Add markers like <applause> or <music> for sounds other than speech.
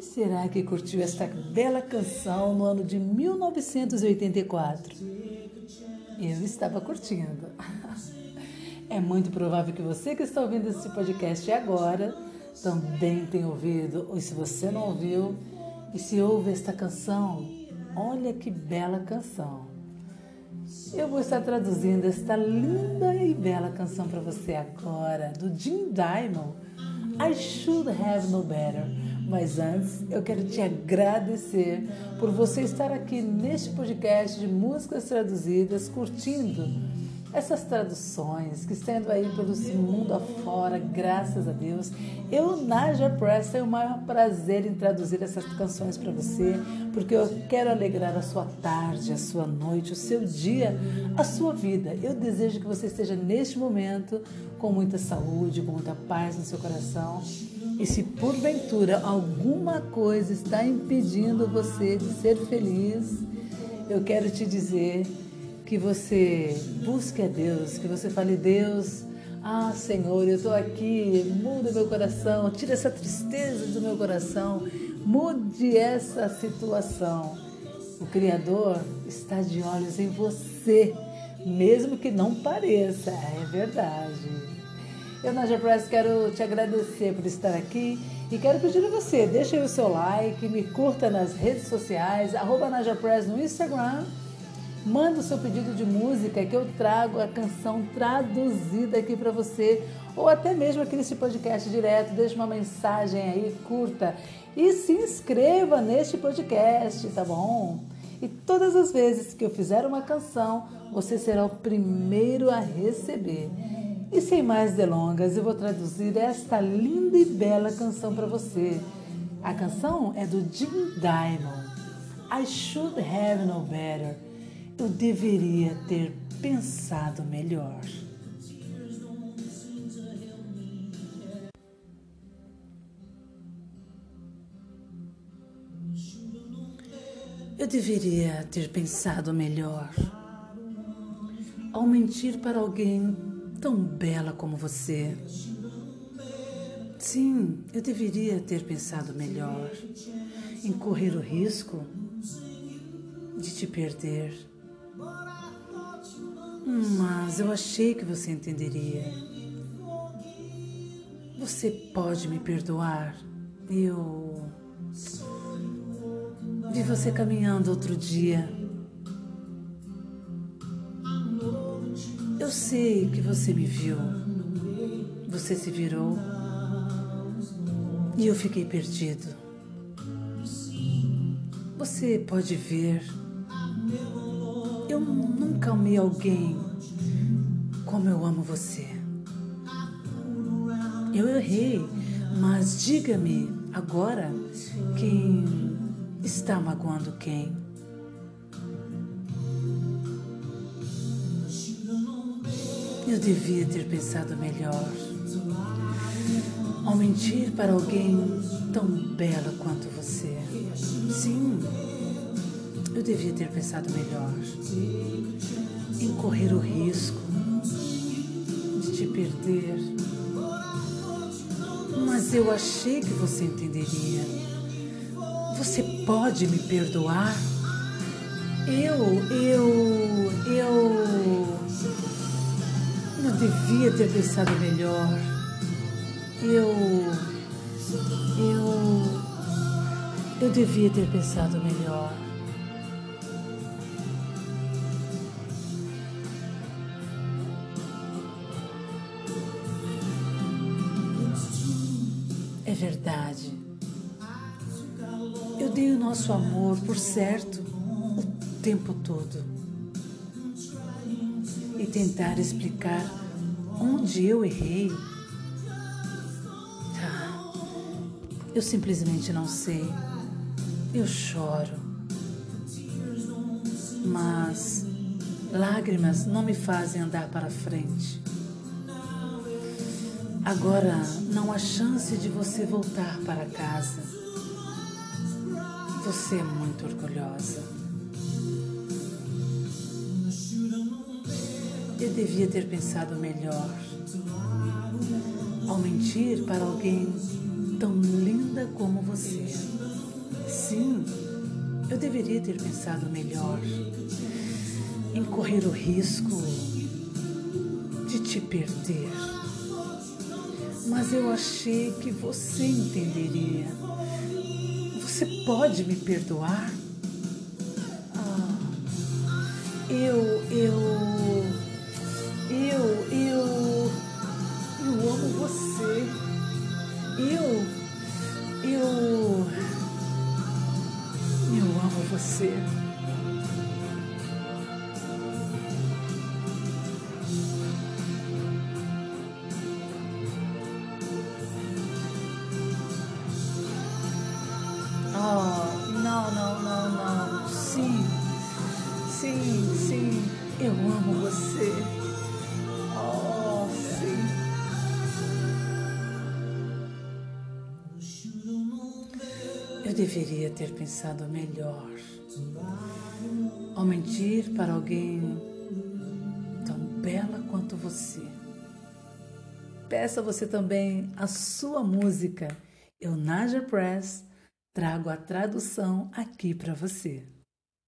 será que curtiu esta bela canção no ano de 1984? Eu estava curtindo. <laughs> É muito provável que você que está ouvindo esse podcast agora também tenha ouvido, ou se você não ouviu, e se ouve esta canção, olha que bela canção. Eu vou estar traduzindo esta linda e bela canção para você agora, do Jim Diamond. I should have no better. Mas antes, eu quero te agradecer por você estar aqui neste podcast de músicas traduzidas, curtindo essas traduções que estão aí pelo mundo afora, graças a Deus. Eu, Naja Press, tenho o maior prazer em traduzir essas canções para você, porque eu quero alegrar a sua tarde, a sua noite, o seu dia, a sua vida. Eu desejo que você esteja neste momento com muita saúde, com muita paz no seu coração. E se porventura alguma coisa está impedindo você de ser feliz, eu quero te dizer que você busque a Deus, que você fale, Deus, ah Senhor, eu estou aqui, muda meu coração, tira essa tristeza do meu coração, mude essa situação. O Criador está de olhos em você, mesmo que não pareça, é verdade. Eu, Naja Press, quero te agradecer por estar aqui e quero pedir a você, deixe o seu like, me curta nas redes sociais, arroba Naja Press no Instagram Manda o seu pedido de música que eu trago a canção traduzida aqui para você, ou até mesmo aqui nesse podcast direto, deixe uma mensagem aí curta e se inscreva neste podcast, tá bom? E todas as vezes que eu fizer uma canção, você será o primeiro a receber. E sem mais delongas, eu vou traduzir esta linda e bela canção para você. A canção é do Jim Diamond. I should have known better. Eu deveria ter pensado melhor. Eu deveria ter pensado melhor. Ao mentir para alguém tão bela como você. Sim, eu deveria ter pensado melhor em correr o risco de te perder. Mas eu achei que você entenderia. Você pode me perdoar? Eu vi você caminhando outro dia. Eu sei que você me viu. Você se virou e eu fiquei perdido. Você pode ver eu nunca amei alguém como eu amo você. Eu errei, mas diga-me agora quem está magoando quem. Eu devia ter pensado melhor. Ao mentir para alguém tão bela quanto você. Sim, eu devia ter pensado melhor em correr o risco de te perder. Mas eu achei que você entenderia. Você pode me perdoar? Eu, eu, eu. Eu devia ter pensado melhor. Eu. Eu. Eu devia ter pensado melhor. verdade. Eu dei o nosso amor por certo o tempo todo. E tentar explicar onde eu errei. Ah, eu simplesmente não sei. Eu choro. Mas lágrimas não me fazem andar para frente. Agora não há chance de você voltar para casa. Você é muito orgulhosa. Eu devia ter pensado melhor. Ao mentir para alguém tão linda como você. Sim, eu deveria ter pensado melhor em correr o risco de te perder. Mas eu achei que você entenderia. Você pode me perdoar? Você. Eu deveria ter pensado melhor ao mentir para alguém tão bela quanto você. Peça você também a sua música. Eu, Naja Press, trago a tradução aqui para você.